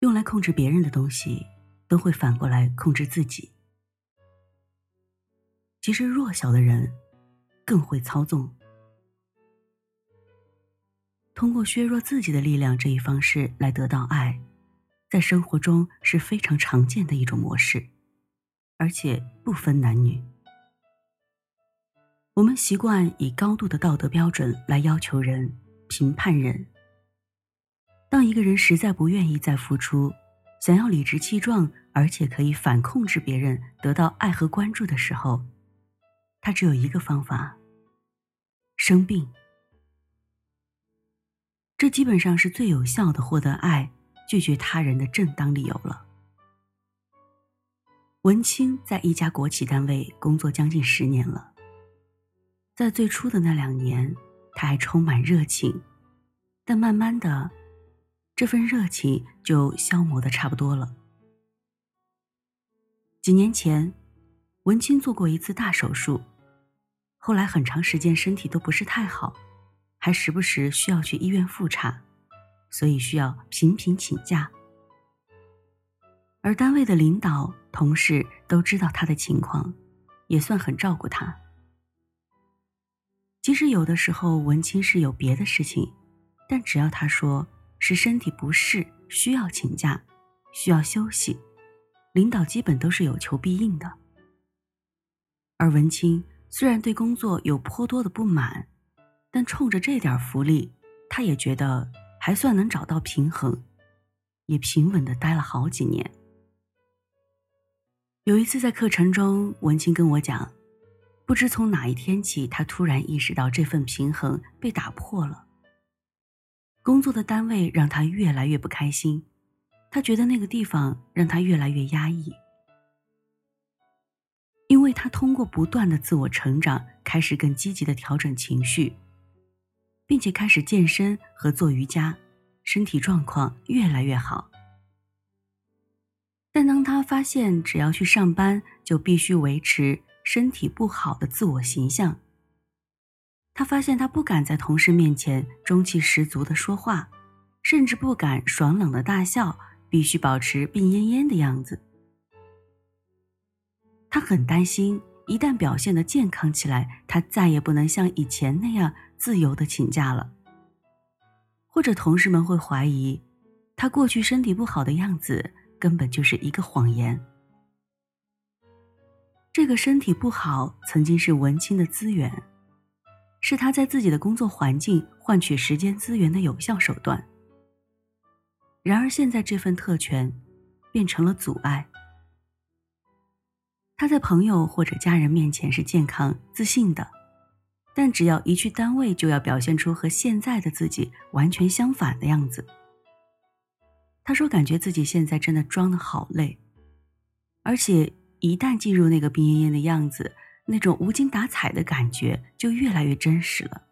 用来控制别人的东西，都会反过来控制自己。其实弱小的人更会操纵。通过削弱自己的力量这一方式来得到爱，在生活中是非常常见的一种模式，而且不分男女。我们习惯以高度的道德标准来要求人、评判人。当一个人实在不愿意再付出，想要理直气壮，而且可以反控制别人，得到爱和关注的时候，他只有一个方法：生病。这基本上是最有效的获得爱、拒绝他人的正当理由了。文清在一家国企单位工作将近十年了，在最初的那两年，他还充满热情，但慢慢的，这份热情就消磨的差不多了。几年前，文清做过一次大手术，后来很长时间身体都不是太好。还时不时需要去医院复查，所以需要频频请假。而单位的领导、同事都知道他的情况，也算很照顾他。即使有的时候文清是有别的事情，但只要他说是身体不适需要请假、需要休息，领导基本都是有求必应的。而文清虽然对工作有颇多的不满。但冲着这点福利，他也觉得还算能找到平衡，也平稳的待了好几年。有一次在课程中，文清跟我讲，不知从哪一天起，他突然意识到这份平衡被打破了。工作的单位让他越来越不开心，他觉得那个地方让他越来越压抑，因为他通过不断的自我成长，开始更积极的调整情绪。并且开始健身和做瑜伽，身体状况越来越好。但当他发现只要去上班就必须维持身体不好的自我形象，他发现他不敢在同事面前中气十足的说话，甚至不敢爽朗的大笑，必须保持病恹恹的样子。他很担心，一旦表现的健康起来，他再也不能像以前那样。自由的请假了，或者同事们会怀疑，他过去身体不好的样子根本就是一个谎言。这个身体不好曾经是文青的资源，是他在自己的工作环境换取时间资源的有效手段。然而现在这份特权变成了阻碍。他在朋友或者家人面前是健康自信的。但只要一去单位，就要表现出和现在的自己完全相反的样子。他说：“感觉自己现在真的装的好累，而且一旦进入那个病恹恹的样子，那种无精打采的感觉就越来越真实了。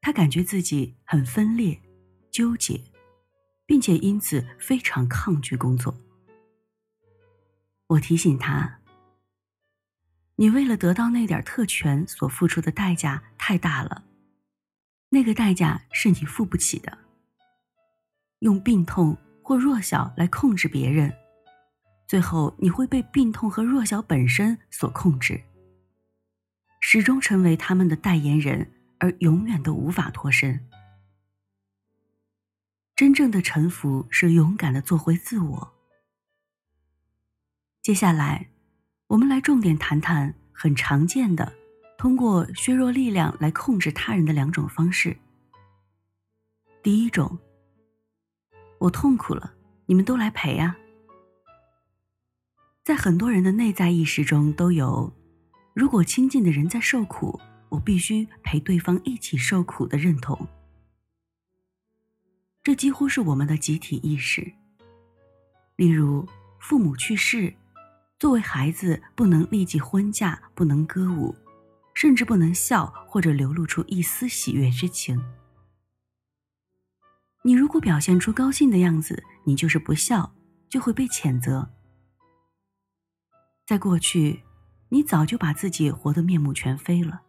他感觉自己很分裂、纠结，并且因此非常抗拒工作。”我提醒他。你为了得到那点特权所付出的代价太大了，那个代价是你付不起的。用病痛或弱小来控制别人，最后你会被病痛和弱小本身所控制，始终成为他们的代言人，而永远都无法脱身。真正的臣服是勇敢的做回自我。接下来。我们来重点谈谈很常见的通过削弱力量来控制他人的两种方式。第一种，我痛苦了，你们都来陪啊。在很多人的内在意识中都有，如果亲近的人在受苦，我必须陪对方一起受苦的认同。这几乎是我们的集体意识。例如，父母去世。作为孩子，不能立即婚嫁，不能歌舞，甚至不能笑或者流露出一丝喜悦之情。你如果表现出高兴的样子，你就是不孝，就会被谴责。在过去，你早就把自己活得面目全非了，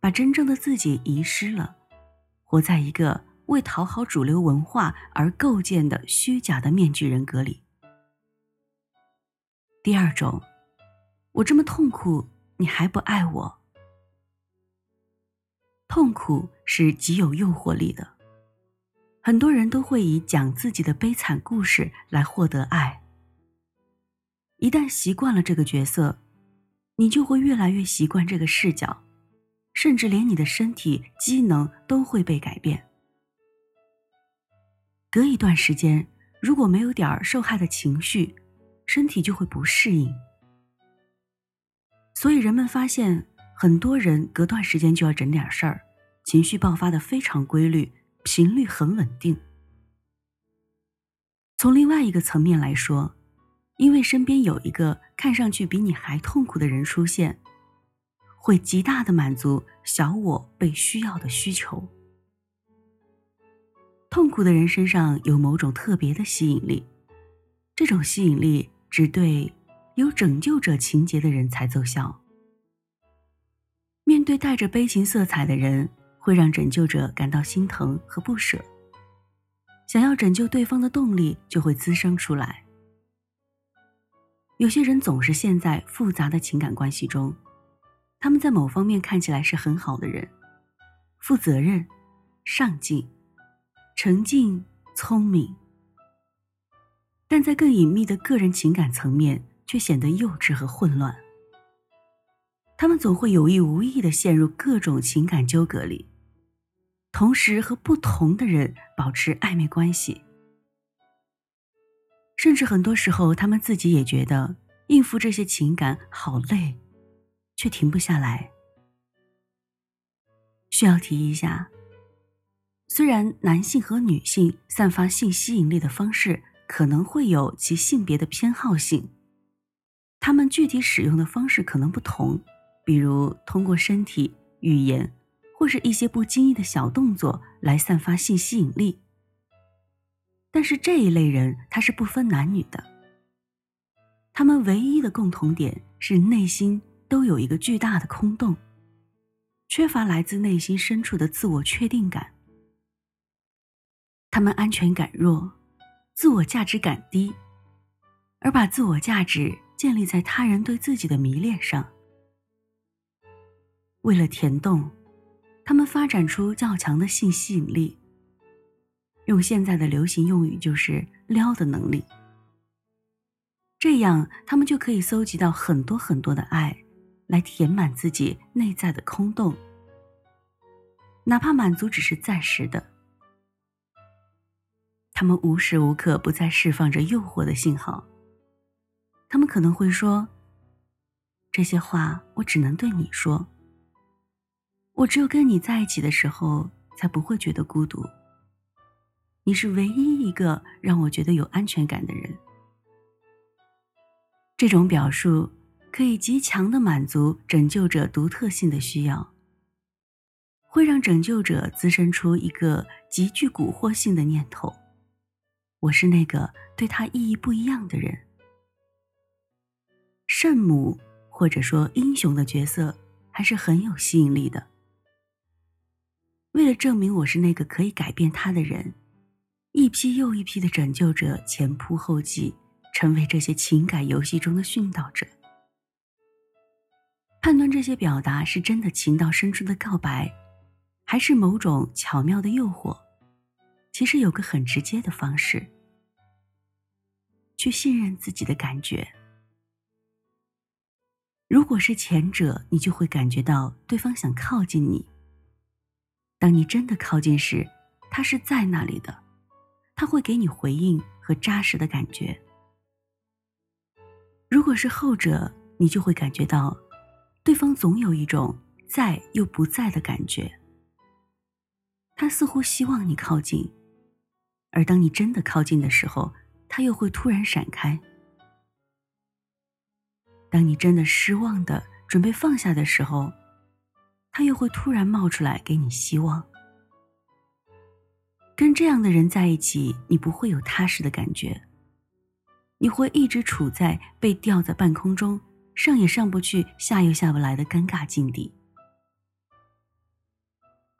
把真正的自己遗失了，活在一个为讨好主流文化而构建的虚假的面具人格里。第二种，我这么痛苦，你还不爱我？痛苦是极有诱惑力的，很多人都会以讲自己的悲惨故事来获得爱。一旦习惯了这个角色，你就会越来越习惯这个视角，甚至连你的身体机能都会被改变。隔一段时间，如果没有点儿受害的情绪，身体就会不适应。所以人们发现，很多人隔段时间就要整点事儿，情绪爆发的非常规律，频率很稳定。从另外一个层面来说，因为身边有一个看上去比你还痛苦的人出现，会极大的满足小我被需要的需求。痛苦的人身上有某种特别的吸引力，这种吸引力只对有拯救者情节的人才奏效。面对带着悲情色彩的人，会让拯救者感到心疼和不舍，想要拯救对方的动力就会滋生出来。有些人总是陷在复杂的情感关系中，他们在某方面看起来是很好的人，负责任、上进。沉静、聪明，但在更隐秘的个人情感层面却显得幼稚和混乱。他们总会有意无意的陷入各种情感纠葛里，同时和不同的人保持暧昧关系，甚至很多时候他们自己也觉得应付这些情感好累，却停不下来。需要提一下。虽然男性和女性散发性吸引力的方式可能会有其性别的偏好性，他们具体使用的方式可能不同，比如通过身体、语言，或是一些不经意的小动作来散发性吸引力。但是这一类人他是不分男女的，他们唯一的共同点是内心都有一个巨大的空洞，缺乏来自内心深处的自我确定感。他们安全感弱，自我价值感低，而把自我价值建立在他人对自己的迷恋上。为了填洞，他们发展出较强的性吸引力。用现在的流行用语就是“撩”的能力。这样，他们就可以搜集到很多很多的爱，来填满自己内在的空洞，哪怕满足只是暂时的。他们无时无刻不在释放着诱惑的信号。他们可能会说：“这些话我只能对你说。我只有跟你在一起的时候，才不会觉得孤独。你是唯一一个让我觉得有安全感的人。”这种表述可以极强的满足拯救者独特性的需要，会让拯救者滋生出一个极具蛊惑性的念头。我是那个对他意义不一样的人。圣母或者说英雄的角色还是很有吸引力的。为了证明我是那个可以改变他的人，一批又一批的拯救者前仆后继，成为这些情感游戏中的殉道者。判断这些表达是真的情到深处的告白，还是某种巧妙的诱惑。其实有个很直接的方式，去信任自己的感觉。如果是前者，你就会感觉到对方想靠近你。当你真的靠近时，他是在那里的，他会给你回应和扎实的感觉。如果是后者，你就会感觉到，对方总有一种在又不在的感觉。他似乎希望你靠近。而当你真的靠近的时候，他又会突然闪开；当你真的失望的准备放下的时候，他又会突然冒出来给你希望。跟这样的人在一起，你不会有踏实的感觉，你会一直处在被吊在半空中，上也上不去，下又下不来的尴尬境地。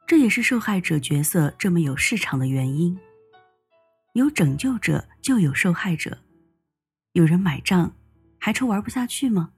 这也是受害者角色这么有市场的原因。有拯救者就有受害者，有人买账，还愁玩不下去吗？